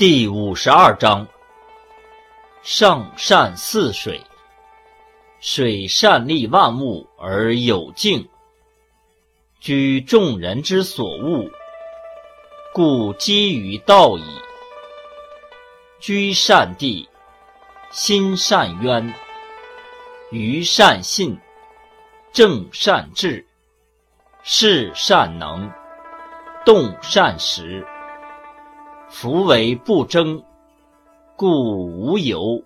第五十二章：上善似水，水善利万物而有静，居众人之所恶，故几于道矣。居善地，心善渊，于善信，正善治，事善能，动善时。夫为不争，故无尤。